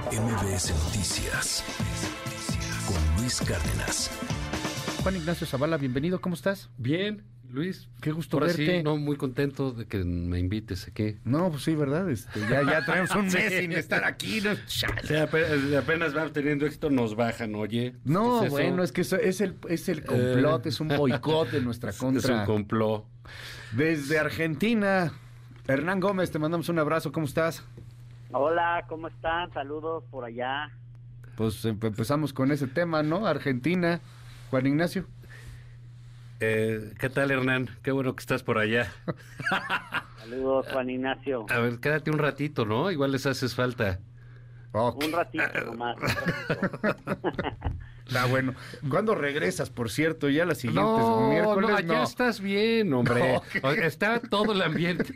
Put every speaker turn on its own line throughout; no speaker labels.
MBS Noticias con Luis Cárdenas.
Juan Ignacio Zavala, bienvenido, ¿cómo estás?
Bien, Luis.
Qué gusto
Ahora
verte.
sí, no, muy contento de que me invites aquí.
No, pues sí, ¿verdad? Este, ya, ya traemos un mes sin estar aquí. No, Chale.
O sea, apenas, apenas va teniendo éxito, nos bajan, oye.
No,
¿Qué es
bueno, es que eso es el, es el complot, es un boicot en nuestra
Es
contra.
un complot.
Desde Argentina, Hernán Gómez, te mandamos un abrazo, ¿cómo estás?
Hola, ¿cómo están? Saludos por allá.
Pues em- empezamos con ese tema, ¿no? Argentina, Juan Ignacio.
Eh, ¿Qué tal, Hernán? Qué bueno que estás por allá.
Saludos, Juan Ignacio.
A ver, quédate un ratito, ¿no? Igual les haces falta.
Un ratito nomás. un ratito.
Está bueno. ¿Cuándo regresas, por cierto? Ya la siguiente
No,
miércoles.
no, allá
no.
estás bien, hombre.
No.
Está todo el ambiente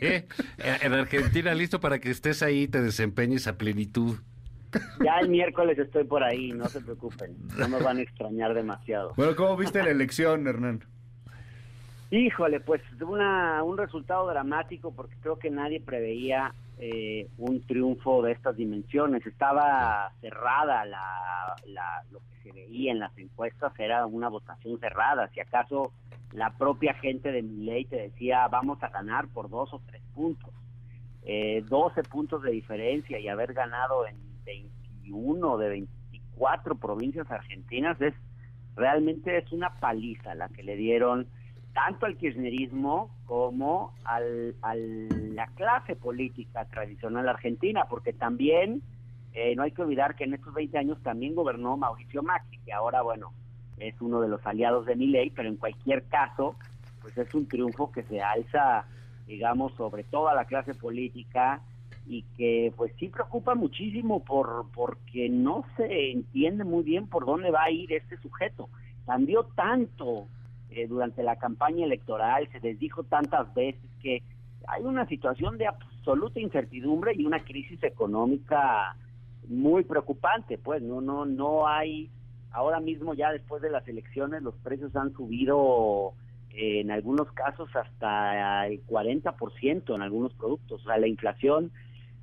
eh, en Argentina listo para que estés ahí y te desempeñes a plenitud.
Ya el miércoles estoy por ahí, no se preocupen. No me van a extrañar demasiado.
Bueno, ¿cómo viste la elección, Hernán?
Híjole, pues una, un resultado dramático porque creo que nadie preveía eh, un triunfo de estas dimensiones. Estaba cerrada la, la- lo que se veía en las encuestas, era una votación cerrada. Si acaso la propia gente de Milei te decía vamos a ganar por dos o tres puntos. Eh, 12 puntos de diferencia y haber ganado en 21 de 24 provincias argentinas es realmente es una paliza la que le dieron tanto al kirchnerismo como al, a la clase política tradicional argentina, porque también eh, no hay que olvidar que en estos 20 años también gobernó Mauricio Macri, que ahora, bueno, es uno de los aliados de Milei, pero en cualquier caso, pues es un triunfo que se alza, digamos, sobre toda la clase política y que pues sí preocupa muchísimo por porque no se entiende muy bien por dónde va a ir este sujeto. Cambió tanto eh, durante la campaña electoral, se les dijo tantas veces que hay una situación de absoluta incertidumbre y una crisis económica muy preocupante, pues no no no hay ahora mismo ya después de las elecciones los precios han subido eh, en algunos casos hasta el 40% en algunos productos, o sea, la inflación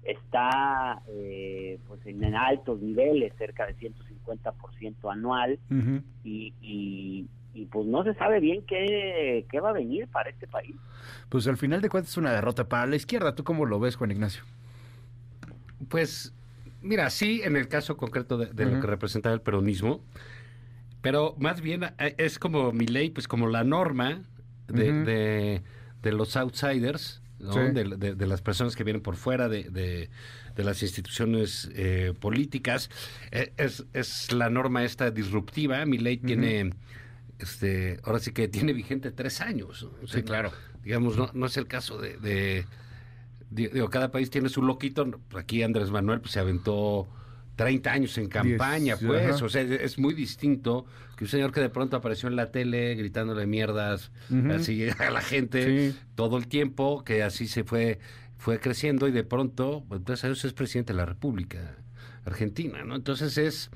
está eh, pues en, en altos niveles, cerca de 150% anual y, y, y, pues no se sabe bien qué, qué va a venir para este país.
Pues al final de cuentas es una derrota para la izquierda. ¿Tú cómo lo ves, Juan Ignacio?
Pues, mira, sí, en el caso concreto de, lo que representaba el peronismo, pero más bien eh, es como mi ley, pues como la norma de, de- de los outsiders, ¿no?
Sí.
de, de- de las personas que vienen por fuera de, de- de las instituciones eh, políticas. Eh, es, es la norma esta disruptiva. Mi ley tiene, este, ahora sí que tiene vigente tres años. ¿no? O sea,
Sí, claro.
Digamos, no, no es el caso de, de- di- digo, cada país tiene su loquito. Aquí Andrés Manuel pues, se aventó 30 años en campaña,
Diez,
pues.
ajá.
O sea, es muy distinto que un señor que de pronto apareció en la tele gritándole mierdas así a la gente
Sí.
todo el tiempo, que así se fue fue creciendo y de pronto, pues, gracias a Dios, es presidente de la República Argentina, ¿no? Entonces es,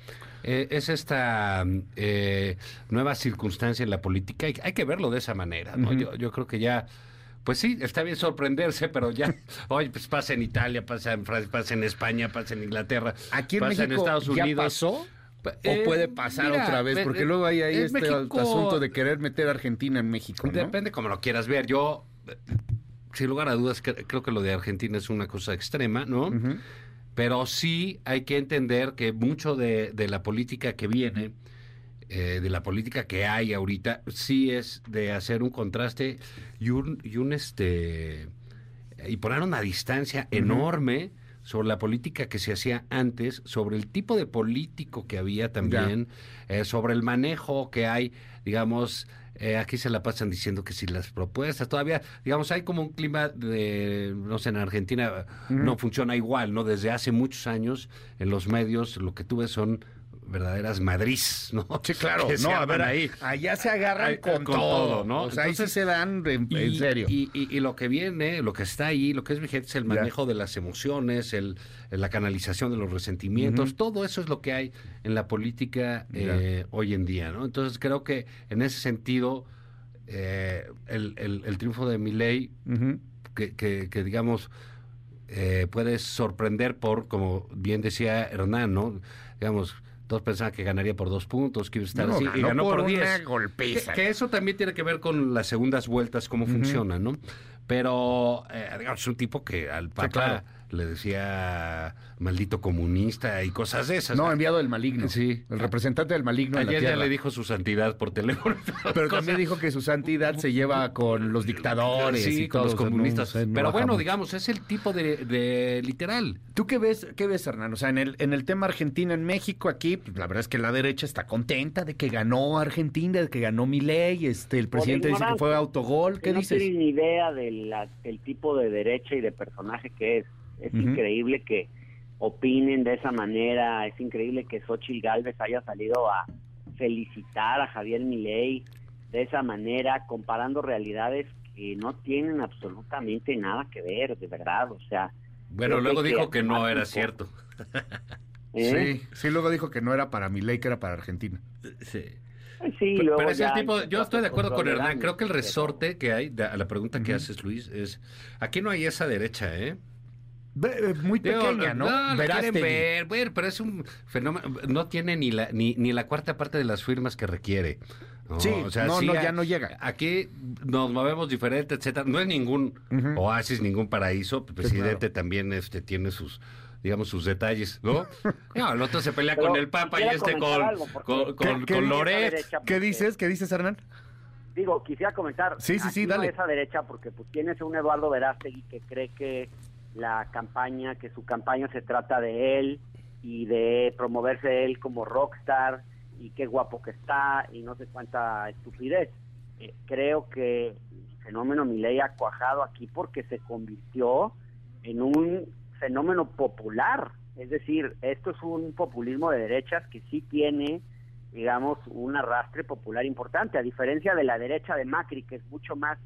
eh, es esta eh, nueva circunstancia en la política, hay, hay que verlo de esa manera, ¿no? Yo, yo creo que ya, pues sí, está bien sorprenderse, pero ya, hoy pues pasa en Italia, pasa en Francia, pasa en España, pasa en Inglaterra,
Aquí en
pasa
México
en Estados
ya
Unidos.
pasó. ¿O
Eh,
puede pasar
mira,
otra vez? Porque
eh,
luego hay ahí este
México-
asunto de querer meter a Argentina en México, ¿no?
Depende como lo quieras ver. Yo, eh, sin lugar a dudas, cre- creo que lo de Argentina es una cosa extrema, ¿no? Pero sí hay que entender que mucho de, de la política que viene, eh, de la política que hay ahorita, sí es de hacer un contraste y un, y un este y poner una distancia enorme sobre la política que se hacía antes, sobre el tipo de político que había también, eh, sobre el manejo que hay, digamos, eh, aquí se la pasan diciendo que si las propuestas, todavía, digamos, hay como un clima de, no sé, en Argentina no funciona igual, ¿no? Desde hace muchos años en los medios lo que tú ves son verdaderas madriz, ¿no?
Sí, claro.
Que
No, a ver,
ahí.
allá se agarran con,
con
todo,
todo, ¿no?
O sea, ahí sí
Entonces-
se dan en, en
Y-
serio.
Y, y- y lo que viene, lo que está ahí, lo que es vigente es el
Ya.
manejo de las emociones, el, la canalización de los resentimientos, todo eso es lo que hay en la política eh, hoy en día, ¿no? Entonces creo que en ese sentido eh, el, el- el triunfo de
Ujú.
que, que- que, digamos eh, puede sorprender por, como bien decía Hernán, ¿no? Digamos, todos pensaban que ganaría por dos puntos, que iba a estar
No,
así, y
ganó
por, diez.
golpiza.
Que, que eso también tiene que ver con las segundas vueltas, cómo funcionan, ¿no? Pero, eh, digamos, es un tipo que al
claro.
Le decía maldito comunista y cosas de esas.
No, enviado del maligno.
Sí.
El representante del maligno en la
Ayer ya le dijo su santidad por teléfono.
Pero también dijo que su santidad se lleva con los dictadores
Sí,
y
con los
no-
comunistas.
no no
Pero bueno, digamos, es el tipo de, de literal.
¿Tú qué ves, qué ves, Hernán? O sea, en el, en el tema Argentina, en México, aquí, pues, la verdad es que la derecha está contenta de que ganó Argentina, de que ganó Milei, este, el presidente dice que fue autogol.
Que
¿Qué
no
dices?
tienen ni idea de la- del tipo de derecha y de personaje que es. Es increíble que opinen de esa manera, es increíble que Xochitl Galvez haya salido a felicitar a Javier Milei de esa manera, comparando realidades que no tienen absolutamente nada que ver, de verdad, o sea...
Bueno, luego
que
dijo que no era cierto.
¿eh?
Sí, sí, luego dijo que no era para Milei, que era para Argentina.
Sí.
Sí,
Pero,
luego
pero
ya
tipo, yo estoy de acuerdo con Hernán. Creo que el resorte que hay, de- a la pregunta que haces, Luis, es: aquí no hay esa derecha, ¿eh?
Eh, Muy
Digo,
pequeña, ¿no?
la quieren
Verástegui.
ver, ver, pero es un fenómeno, no tiene ni la ni, ni la cuarta parte de las firmas que requiere. ¿no?
Sí, no, no,
a-
ya no llega.
Aquí nos movemos diferente, etcétera. No es ningún oasis, ningún paraíso. El presidente también este tiene sus digamos sus detalles, ¿no? No, el otro se pelea
Pero
con el Papa y este con,
algo,
con, con,
¿Qué- qué
con
dice
Loret.
¿Qué dices? ¿Qué dices, Hernán?
Digo, quisiera comentar.
Sí, sí, sí,
no
dale.
esa derecha, porque pues tienes un Eduardo Verástegui que cree que la campaña, que su campaña se trata de él y de promoverse él como rockstar y qué guapo que está y no sé cuánta estupidez. Eh, creo que el fenómeno Milei ha cuajado aquí porque se convirtió en un fenómeno popular. Es decir, esto es un populismo de derechas que sí tiene digamos, un arrastre popular importante, a diferencia de la derecha de Macri, que es mucho más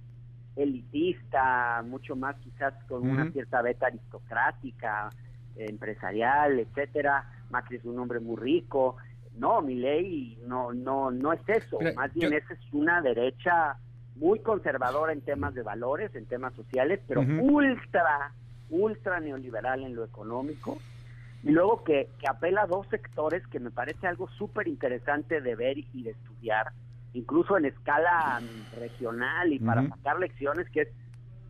elitista, mucho más quizás con una cierta beta aristocrática, eh, empresarial, etcétera. Macri es un hombre muy rico. No, Milei no no no es eso, más bien
yo-
esa es una derecha muy conservadora en temas de valores, en temas sociales, pero ultra ultra neoliberal en lo económico. Y luego que, que apela a dos sectores que me parece algo súper interesante de ver y de estudiar, incluso en escala regional y para sacar lecciones, que es,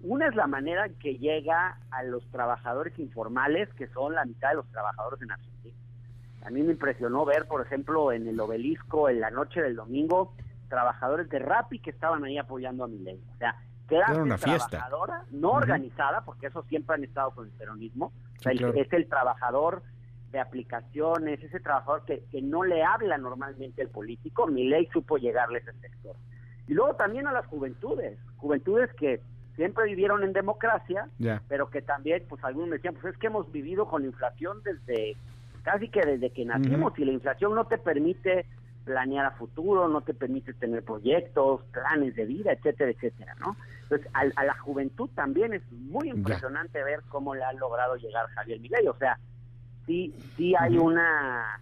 una es la manera en que llega a los trabajadores informales, que son la mitad de los trabajadores en Argentina. A mí me impresionó ver, por ejemplo, en el obelisco, en la noche del domingo, trabajadores de Rappi que estaban ahí apoyando a Milei. O sea, clase
Era una fiesta.
trabajadora, no organizada, porque eso siempre han estado con el peronismo, o sea,
claro.
es el trabajador de aplicaciones, ese trabajador que, que no le habla normalmente el político, mi ley supo llegarle a ese sector. Y luego también a las juventudes, juventudes que siempre vivieron en democracia, pero que también, pues algunos me decían, pues es que hemos vivido con inflación desde, casi que desde que nacimos, y la inflación no te permite planear a futuro, no te permite tener proyectos, planes de vida, etcétera, etcétera, ¿no? Entonces, al- a, la juventud también es muy impresionante ver cómo le ha logrado llegar Javier Milei, o sea, sí, sí hay una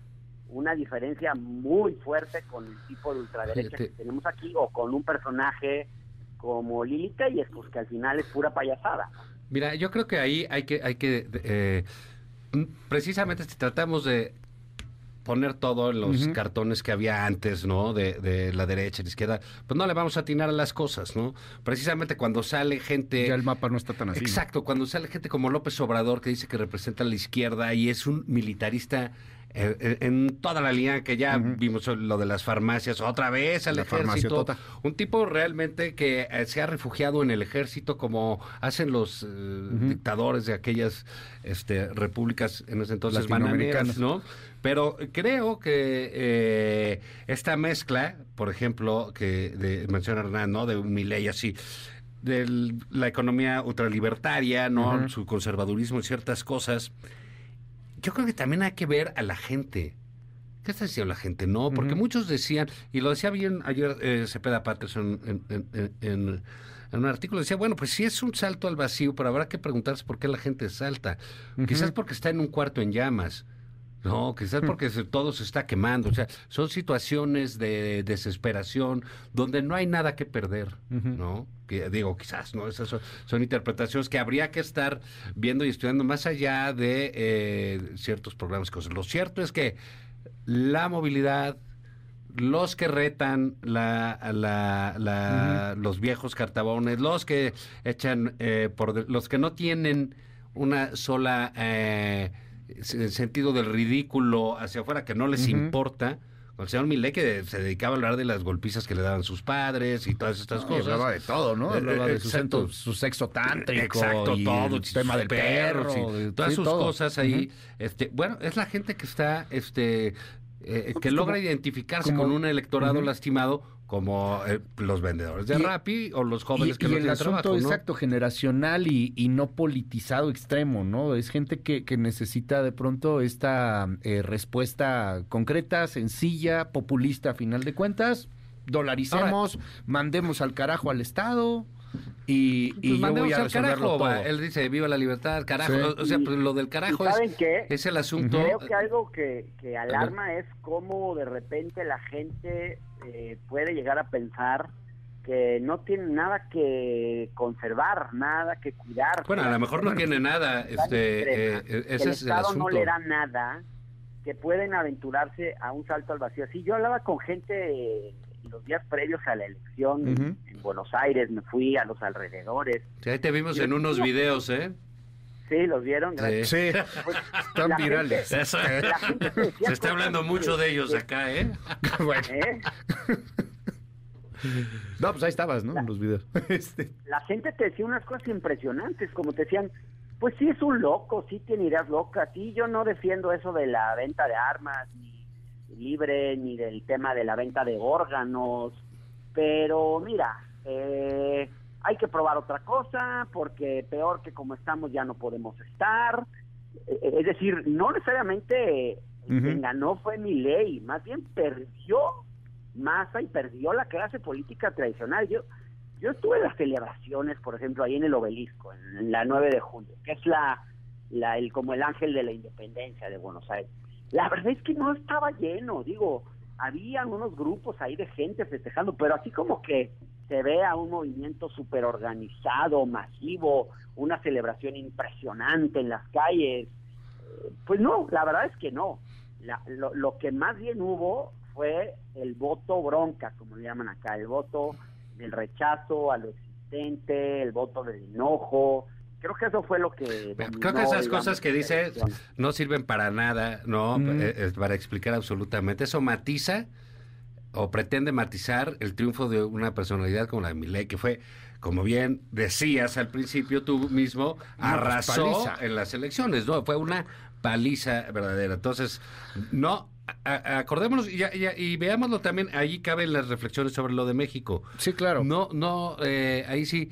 una diferencia muy fuerte con el tipo de ultraderecha
Fíjate.
que tenemos aquí o con un personaje como Lili Telles, pues que al final es pura payasada.
Mira, yo creo que ahí hay que, hay que eh, precisamente si tratamos de poner todo en los cartones que había antes, ¿no? De, de la derecha la izquierda, pues no le vamos a atinar a las cosas, ¿no? Precisamente cuando sale gente...
Ya el mapa no está tan así. ¿no?
Exacto, cuando sale gente como López Obrador que dice que representa a la izquierda y es un militarista eh, eh, en toda la línea que ya vimos lo de las farmacias, otra vez al
La
ejército. Un tipo realmente que eh, se ha refugiado en el ejército como hacen los eh, dictadores de aquellas este, repúblicas en ese entonces bananeras, ¿no? Pero creo que eh, esta mezcla, por ejemplo, que de, menciona Hernán, ¿no? De un Milei así, de la economía ultralibertaria, ¿no? Su conservadurismo en ciertas cosas. Yo creo que también hay que ver a la gente. ¿Qué está diciendo la gente? No, porque muchos decían, y lo decía bien ayer eh, Cepeda Patterson en, en- en- en- en un artículo, decía, bueno, pues sí es un salto al vacío, pero habrá que preguntarse por qué la gente salta. Quizás porque está en un cuarto en llamas. No, quizás porque se- todo se está quemando. O sea, son situaciones de desesperación donde no hay nada que perder, ¿no? Que, digo, quizás, ¿no? Esas son, son interpretaciones que habría que estar viendo y estudiando más allá de eh, ciertos programas. Cosas. Lo cierto es que la movilidad, los que retan la, la- la- los viejos cartabones, los que echan eh, por los que no tienen una sola eh, s- sentido del ridículo hacia afuera que no les importa. Con el señor Milei que se dedicaba a hablar de las golpizas que le daban sus padres y todas estas cosas.
hablaba de todo, ¿no?
Eh,
Hablaba de su,
exacto.
sento- su sexo tántrico.
Exacto,
y
todo,
El tema del perro.
y todas
sí,
sus
todo.
cosas ahí. este, bueno, es la gente que está, este, eh, que
Pues
logra
como-
identificarse
como-
con un electorado lastimado como eh, los vendedores de
Y-
Rappi o los
Y,
jóvenes que
y
no
el
tienen
asunto
trabajo, ¿no?
exacto, generacional y, y no politizado extremo, ¿no? Es gente que, que necesita de pronto esta eh, respuesta concreta, sencilla, populista a final de cuentas. Dolaricemos, mandemos al carajo al Estado y,
Pues
y yo voy
mandemos
a resolverlo
carajo,
todo.
Él dice, viva la libertad, carajo.
Sí.
O sea, pues lo del
¿Y
carajo es,
qué?
es el asunto.
Creo que algo que, que alarma es cómo de repente la gente eh, puede llegar a pensar que no tiene nada que conservar, nada que cuidar.
Bueno, a lo mejor no tiene nada. Este, eh, eh,
que el
es el
Estado
asunto.
no le da nada, que pueden aventurarse a un salto al vacío. Sí, yo hablaba con gente los días previos a la elección en Buenos Aires, me fui a los alrededores.
Sí, ahí te vimos en unos videos, ¿eh?
Sí, los vieron. Gracias.
Sí,
Pues,
están virales.
gente-
Se está hablando mucho de ellos
que-
acá, ¿eh?
Bueno,
¿eh?
no, pues ahí estabas, ¿no? En los videos. Este,
la gente te decía unas cosas impresionantes, como te decían, pues sí es un loco, sí tiene ideas locas, sí, yo no defiendo eso de la venta de armas ni libre, ni del tema de la venta de órganos, pero mira, eh, hay que probar otra cosa, porque peor que como estamos ya no podemos estar, Eh, es decir, no necesariamente quien ganó fue mi ley, más bien perdió Massa y perdió la clase política tradicional. Yo, yo estuve en las celebraciones, por ejemplo, ahí en el obelisco, en la 9 de julio, que es la, la el como el ángel de la independencia de Buenos Aires. La verdad es que no estaba lleno, digo, había unos grupos ahí de gente festejando, pero así como que se vea un movimiento súper organizado, masivo, una celebración impresionante en las calles, eh, pues no, la verdad es que no. La- lo, que más bien hubo fue el voto bronca, como le llaman acá, el voto del rechazo a lo existente, el voto del enojo. Creo que eso fue lo que...
Creo que esas
digamos,
cosas que dice no sirven para nada, ¿no?
Mm.
Eh, para explicar absolutamente. Eso matiza o pretende matizar el triunfo de una personalidad como la de Milei, que fue, como bien decías al principio tú mismo,
Una
arrasó
paliza.
en las elecciones, ¿no? Fue una paliza verdadera. Entonces, no, a- a- acordémonos y, ya- ya- y veámoslo también, ahí caben las reflexiones sobre lo de México.
sí, claro.
No, no, eh, ahí sí.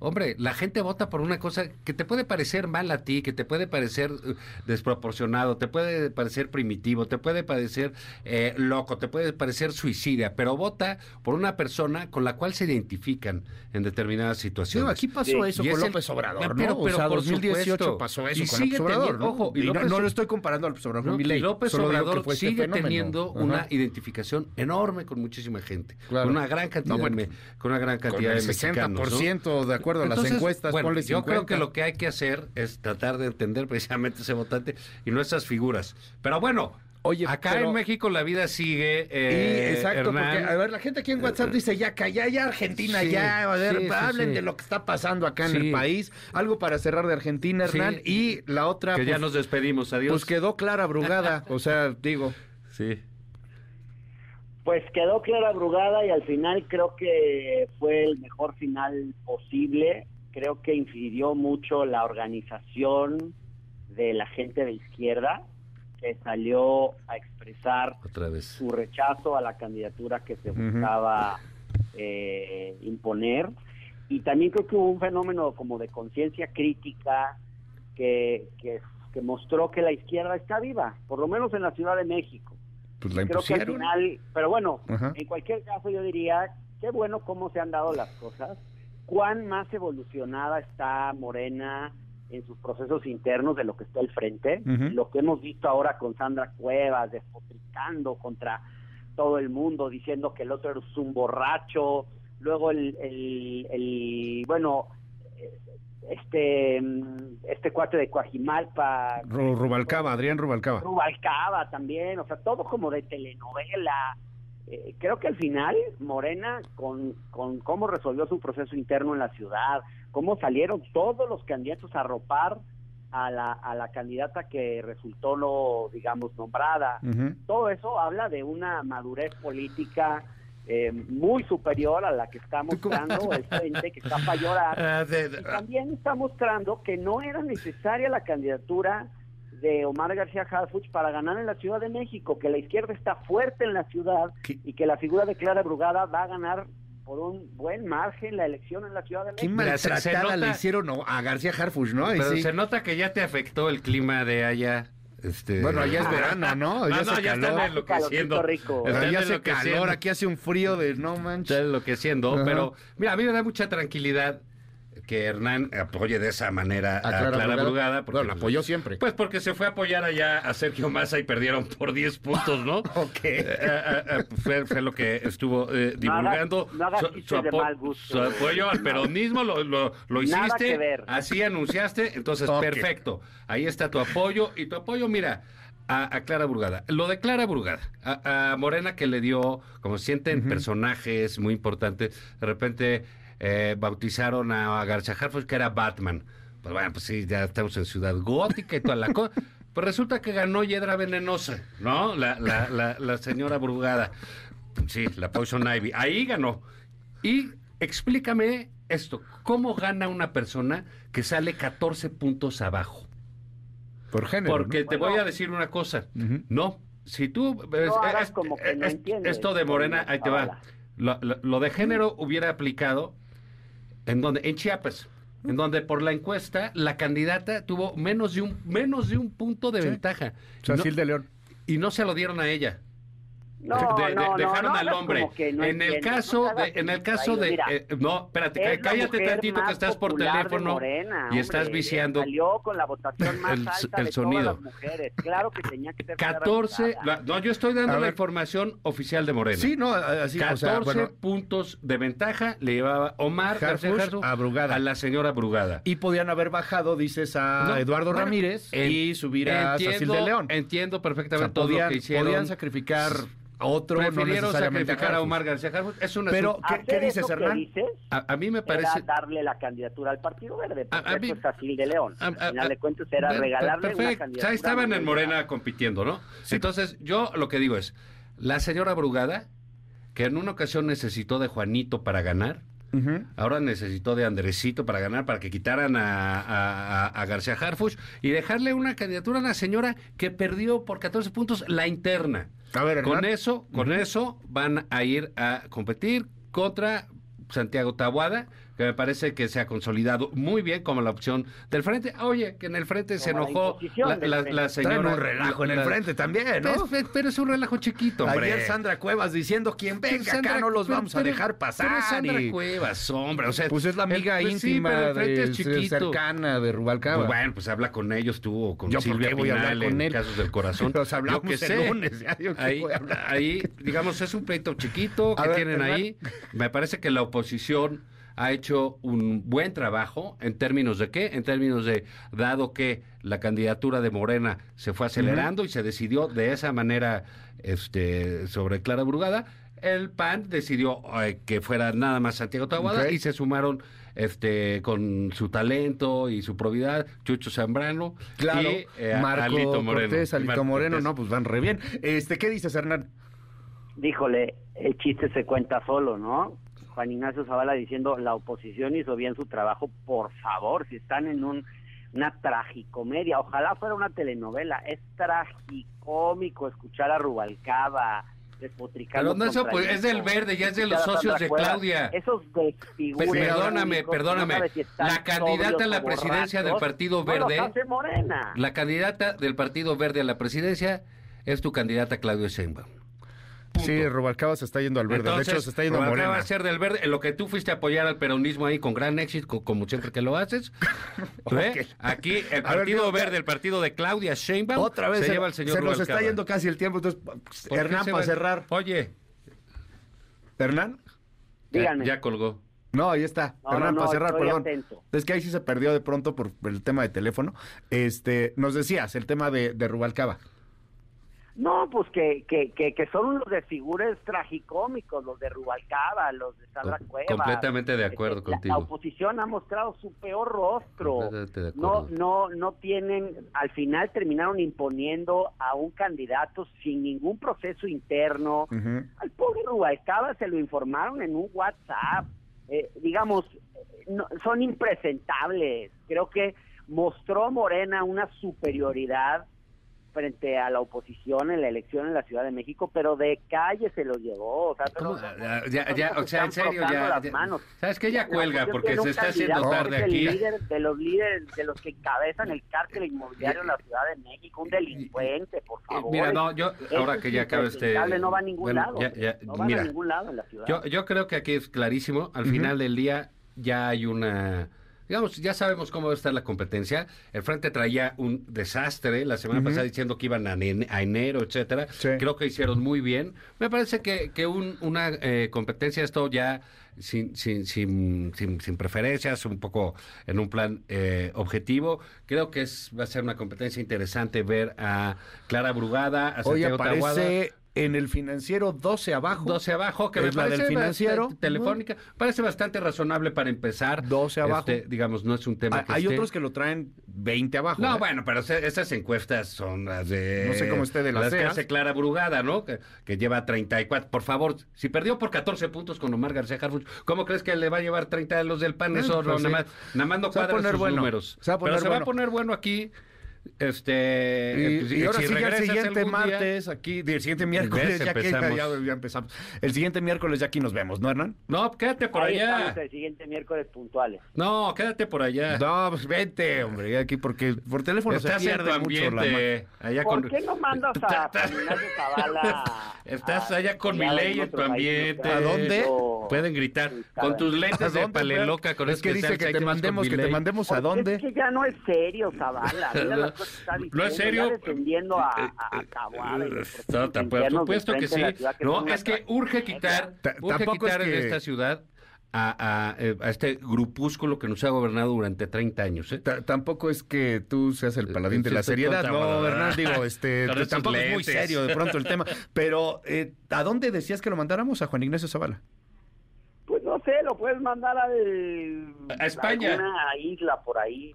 Hombre, la gente vota por una cosa que te puede parecer mal a ti, que te puede parecer eh, desproporcionado, te puede parecer primitivo, te puede parecer eh, loco, te puede parecer suicida, pero vota por una persona con la cual se identifican en determinadas situaciones.
aquí pasó eso
Y
con
es
López Obrador, ¿no?
Pero-
o
pero
sea,
por
2018
supuesto.
pasó eso
Y
con López Obrador, ¿no?
ojo, y
no, no lo estoy comparando a López Obrador
¿no?
con Milei.
López
solo
Obrador
fue este
sigue teniendo
Ajá.
una identificación enorme con muchísima gente,
Claro.
con una gran cantidad,
No, bueno,
de, con una gran
Con el
de mexicanos, ¿no?
60% de acuerdo a las
Entonces,
encuestas,
bueno,
ponle
yo
50.
creo que lo que hay que hacer es tratar de entender precisamente ese votante y no esas figuras. Pero bueno,
Oye,
acá
pero-
en México la vida sigue.
Y,
eh,
exacto,
Hernán.
porque, a ver, la gente aquí en WhatsApp dice, ya, que ya, ya, Argentina,
Sí,
ya, a ver,
sí,
hablen
sí.
de lo que está pasando acá en el país. Algo para cerrar de Argentina. Hernán. Y la otra,
que ya
pues,
nos despedimos. Adiós.
pues quedó clara Brugada. o sea, digo,
Sí.
Pues quedó clara Brugada y al final creo que fue el mejor final posible. Creo que incidió mucho la organización de la gente de izquierda que salió a expresar
Otra vez.
su rechazo a la candidatura que se buscaba eh, imponer. Y también creo que hubo un fenómeno como de conciencia crítica que, que, que mostró que la izquierda está viva, por lo menos en la Ciudad de México
pues la
creo que al final, pero bueno,
Ajá.
en cualquier caso yo diría, qué bueno cómo se han dado las cosas, cuán más evolucionada está Morena en sus procesos internos de lo que está al frente. Lo que hemos visto ahora con Sandra Cuevas, despotricando contra todo el mundo, diciendo que el otro es un borracho. Luego el, el, el- bueno, este, mm, este cuate de Coajimalpa,
Ru- Rubalcaba, Adrián Rubalcaba.
Rubalcaba también, o sea, todo como de telenovela. Eh, creo que al final Morena, con, con cómo resolvió su proceso interno en la ciudad, cómo salieron todos los candidatos a ropar a la, a la candidata que resultó, no, digamos, nombrada, todo eso habla de una madurez política eh, muy superior a la que está mostrando el frente, que está para llorar.
Ah,
Y también está mostrando que no era necesaria la candidatura de Omar García Harfuch para ganar en la Ciudad de México, que la izquierda está fuerte en la ciudad
¿Qué?
y que la figura de Clara Brugada va a ganar por un buen margen la elección en la Ciudad de
Qué
México.
Se
maltratada le hicieron a García Harfuch, ¿no?
Pero
sí.
se nota que ya te afectó el clima de allá. Este...
Bueno, allá es verano, ¿no?
No,
Ya
no,
hace
ya
calor.
están enloqueciendo.
Rico.
Están
Allá hace
enloqueciendo.
calor, aquí hace un frío de no
Está
manches.
enloqueciendo,
Ajá.
pero mira, a mí me da mucha tranquilidad que Hernán apoye de esa manera a Clara, Brugada. porque,
Bueno, la apoyó siempre.
Pues porque se fue a apoyar allá a Sergio Massa y perdieron por 10 puntos, ¿no?
Ok.
Eh, eh, eh, fue, fue lo que estuvo eh, divulgando.
no hagas
su,
chistes de
apo-
mal gusto.
su apoyo al peronismo lo, lo, lo
Nada
hiciste,
que ver.
así anunciaste, entonces perfecto. Ahí está tu apoyo y tu apoyo, mira, a, a Clara Brugada. Lo de Clara Brugada, a, a Morena que le dio, como sienten personajes muy importantes, de repente eh, bautizaron a, García Harfuch que era Batman. Pues bueno, pues sí, ya estamos en Ciudad Gótica y toda la cosa. Pues resulta que ganó Hiedra Venenosa, ¿no? La, la, la, la señora Brugada. Sí, la Poison Ivy. Ahí ganó. Y explícame esto. ¿Cómo gana una persona que sale 14 puntos abajo?
Por género.
Porque
¿no?
te
Bueno.
voy a decir una cosa. No, si tú... es-
hagas
es-
como que no entiendes,
esto de Morena, ahí te va.
Zavala.
Lo, lo- lo de género hubiera aplicado en donde en Chiapas, en donde por la encuesta la candidata tuvo menos de un menos de un punto de
Sí.
ventaja.
Chacil
No-
de León.
y no se lo dieron a ella.
No,
De- de-
no,
dejaron
no
al hombre.
no
en el caso de, en el caso de,
Mira,
eh, no, espérate,
es
cá-
la
cállate tantito que estás por teléfono
Morena,
y estás
hombre.
viciando
Salió con la votación más
el-
alta
el
de
sonido.
todas las mujeres. Claro que tenía que ser Clara
14,
Brugada.
la- no, yo estoy dando
A
la
ver.
información oficial de Morena.
Sí, no, así,
14
o sea, bueno,
puntos de ventaja le llevaba Omar García
a Brugada.
a la señora Brugada.
y podían haber bajado, dices, a
No,
Eduardo
bueno,
Ramírez
en-
y subir a Sacil de León.
Entiendo
O sea,
perfectamente todo
podían,
lo que hicieron.
podían sacrificar otro, no
Prefirieron
necesariamente
sacrificar a. Omar García Harfuch. Es una
Pero, ¿qué, dices, Hernán?
dices
a, a mí me parece
era darle la candidatura al Partido Verde,
A-
porque
a
eso
mí-
es de León.
a-
Al
a-
final
a-
de cuentas era regalarle
perfecto.
una
O sea,
candidatura.
estaban en Morena compitiendo, ¿no? Entonces, yo lo que digo es, la señora Brugada, que en una ocasión necesitó de Juanito para ganar, ahora necesitó de Andresito para ganar, para que quitaran a, a- a- a García Harfuch y dejarle una candidatura a una señora que perdió por 14 puntos la interna.
A ver,
Con
Hernán.
eso, con eso van a ir a competir contra Santiago Tabuada, que me parece que se ha consolidado muy bien como la opción del frente. Oye, que en el frente se
Como
enojó la, señora.
Traen un relajo en el frente también, ¿no?
Pero, pero es un relajo chiquito, hombre.
Ayer Sandra Cuevas diciendo, quien venga
Sandra-
acá no los
pero-
vamos a dejar pasar.
Pero Sandra
y-
Cuevas, hombre. O sea,
Pues es la amiga
el- pues sí,
íntima,
pero el frente
de,
es chiquito.
cercana de Rubalcaba.
Pues bueno, pues habla con ellos tú o con
¿Yo
Silvia
voy a hablar
Pinal
con
en
él?
casos del corazón.
Nos hablamos
Yo que
el
sé.
lunes, ya, yo
ahí,
voy a hablar.
ahí, digamos, es un pleito chiquito que
ver,
tienen ahí. Me parece que la oposición ha hecho un buen trabajo en términos de qué? En términos de, dado que la candidatura de Morena se fue acelerando y se decidió de esa manera este, sobre Clara Brugada, el PAN decidió eh, que fuera nada más Santiago Taboada
Ok.
y se sumaron este con su talento y su probidad, Chucho Zambrano
Claro,
y eh,
Marco
Alito Moreno.
Cortés, Alito
Marco
Moreno,
Cortés.
no, pues van re bien. Este, ¿qué dices, Hernán?
Díjole, el chiste se cuenta solo, ¿no? Juan Ignacio Zavala diciendo, la oposición hizo bien su trabajo, por favor, si están en un, una tragicomedia, ojalá fuera una telenovela, es tragicómico escuchar a Rubalcaba despotricando.
Pero no, eso, pues, es del Verde, ya es de los socios de Claudia.
Esos
Pe- perdóname,
públicos,
perdóname.
si están
La candidata a la presidencia del Partido Verde-. La candidata del Partido Verde a la presidencia es tu candidata Claudio Sheinbaum. Punto.
Sí, Rubalcaba se está yendo al verde. de
Entonces,
hecho, se está yendo a
Rubalcaba
Morena.
va a ser del verde, en lo que tú fuiste a apoyar al peronismo ahí con gran éxito, co- como siempre que lo haces.
Ok.
Aquí el
A ver,
partido verde, el partido de Claudia Sheinbaum,
Otra vez
se,
se,
lleva el señor
se nos está yendo casi el tiempo. Entonces,
¿Por qué
Hernán, para cerrar.
Oye,
¿Hernán?
ya,
Díganme.
ya colgó.
No, ahí está.
No,
Hernán,
no,
para
no,
cerrar,
estoy
perdón.
atento.
Es que ahí sí se perdió de pronto por el tema de teléfono. Este, nos decías el tema de, de Rubalcaba.
No, pues que, que, que, que son unos desfigures tragicómicos, los de Rubalcaba, los de Sandra
Com-
Cuevas.
completamente de acuerdo
Este, la-
contigo.
La oposición ha mostrado su peor rostro.
Completamente de
No,
acuerdo.
no, no tienen, al final terminaron imponiendo a un candidato sin ningún proceso interno. Al pobre Rubalcaba se lo informaron en un WhatsApp. Eh, digamos, no- son impresentables. Creo que mostró Morena una superioridad frente a la oposición en la elección en la Ciudad de México, pero de calle se lo llevó. O sea, pero-
¿Cómo? Ya, ya, o sea, en serio, ya,
las
ya-
manos.
¿Sabes qué? Ya
La
cuelga, porque se está haciendo tarde
que es
aquí.
El líder de los líderes, de los que encabezan el cártel inmobiliario en la Ciudad de México, un delincuente, por
Eh,
favor.
Mira, no, yo, ahora que ya acaba este...
No va a ningún
bueno,
lado.
ya- ya-
no va
mira,
a ningún lado en la ciudad.
Yo, yo creo que aquí es clarísimo. Al final del día ya hay una. Digamos, ya sabemos cómo va a estar la competencia. El Frente traía un desastre la semana pasada diciendo que iban a, ene- a enero, etcétera.
Sí.
Creo que hicieron muy bien. Me parece que, que un- una eh, competencia, esto ya sin, sin, sin, sin, sin preferencias, un poco en un plan eh, objetivo. Creo que es va a ser una competencia interesante ver a Clara Brugada, a
Hoy
Santiago Taboada.
aparece en el financiero 12 abajo.
12 abajo, que
Es
me
la del
parece
financiero.
bastante- telefónica, parece bastante razonable para empezar.
12 abajo.
Este, digamos, no es un tema
Ah,
que
Hay
esté-
otros que lo traen 20 abajo.
No,
¿eh?
bueno, pero se- esas encuestas son las de...
No sé cómo esté de las
Las que hace Clara Brugada, ¿no? Que, que lleva 34. Por favor, si perdió por 14 puntos con Omar García Harfuch, ¿cómo crees que le va a llevar 30 a los del PAN?
Ah,
Eso
pues
no, nada, más, nada más no cuadra sus
bueno.
números.
Se va a poner
pero se va a poner bueno aquí. Este...
Y,
pues,
y ahora
si
sí, ya el siguiente
día-
martes, aquí, el siguiente miércoles,
¿Ves?
ya, que,
Empezamos.
ya, ya empezamos. El siguiente miércoles ya aquí nos vemos, ¿no, Hernán?
No, quédate por
Ahí
allá.
estamos el siguiente miércoles puntuales.
No, quédate por allá.
No, pues vente, hombre, aquí, porque por teléfono
Estás
se pierde mucho la
ambiente. Allá
¿Por
con...
qué no mandas a Zavala?
Estás
a-
allá con mi ley en tu ambiente.
¿A dónde?
Pueden gritar con tus
¿A
lentes de
dónde,
paleloca con
Es que dice que te mandemos, que te mandemos a
Porque
dónde.
Es que ya no es serio, Zavala.
No es serio.
defendiendo a, a, a Taboada y los procesos
No, ta- por
internos
supuesto que sí.
de que
No, es que urge quitar,
Ta-
urge
tampoco es
quitar en
que-
esta ciudad a, a- eh, a este grupúsculo que nos ha gobernado durante 30 años. ¿eh?
Ta- tampoco es que tú seas el paladín de la seriedad, no, Hernán, digo, este, tampoco es muy serio de pronto el tema, pero eh, ¿a dónde decías que lo mandáramos? A Juan Ignacio Zavala.
Lo puedes mandar al,
A España.
alguna isla por ahí.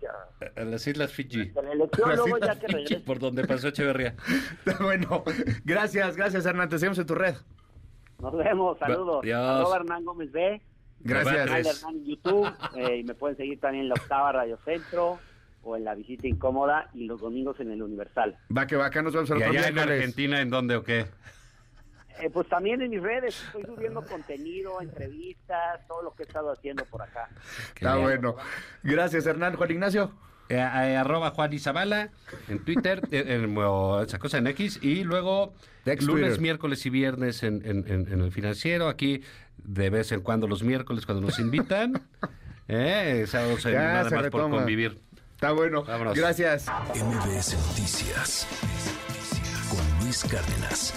a-
A las Islas Fiji.
Luego
Islas
ya que
Fiji, por donde pasó Echeverría.
bueno, gracias, gracias Hernán, te seguimos en tu red.
Nos vemos, saludos.
Adiós.
Hernán Gómez B.
Gracias.
canal de Hernán en YouTube. eh, y me pueden seguir también en la Octava Radio Centro o en la Visita Incómoda y los domingos en el Universal.
Va que va, acá nos vemos el
¿Y allá en. Argentina en dónde o qué?
Eh, pues también en mis redes estoy subiendo contenido, entrevistas, todo lo que he estado haciendo por acá.
Está bueno. Gracias Hernán, Juan Ignacio.
Eh, eh, arroba Juan Izabala en Twitter, eh, en, esa cosa en X, y luego lunes,
Twitter.
miércoles y viernes en, en- en- en el financiero, aquí de vez en cuando los miércoles cuando nos invitan, eh, sábados en nada más por convivir.
Está bueno.
Vámonos.
Gracias.
MBS Noticias con Luis Cárdenas.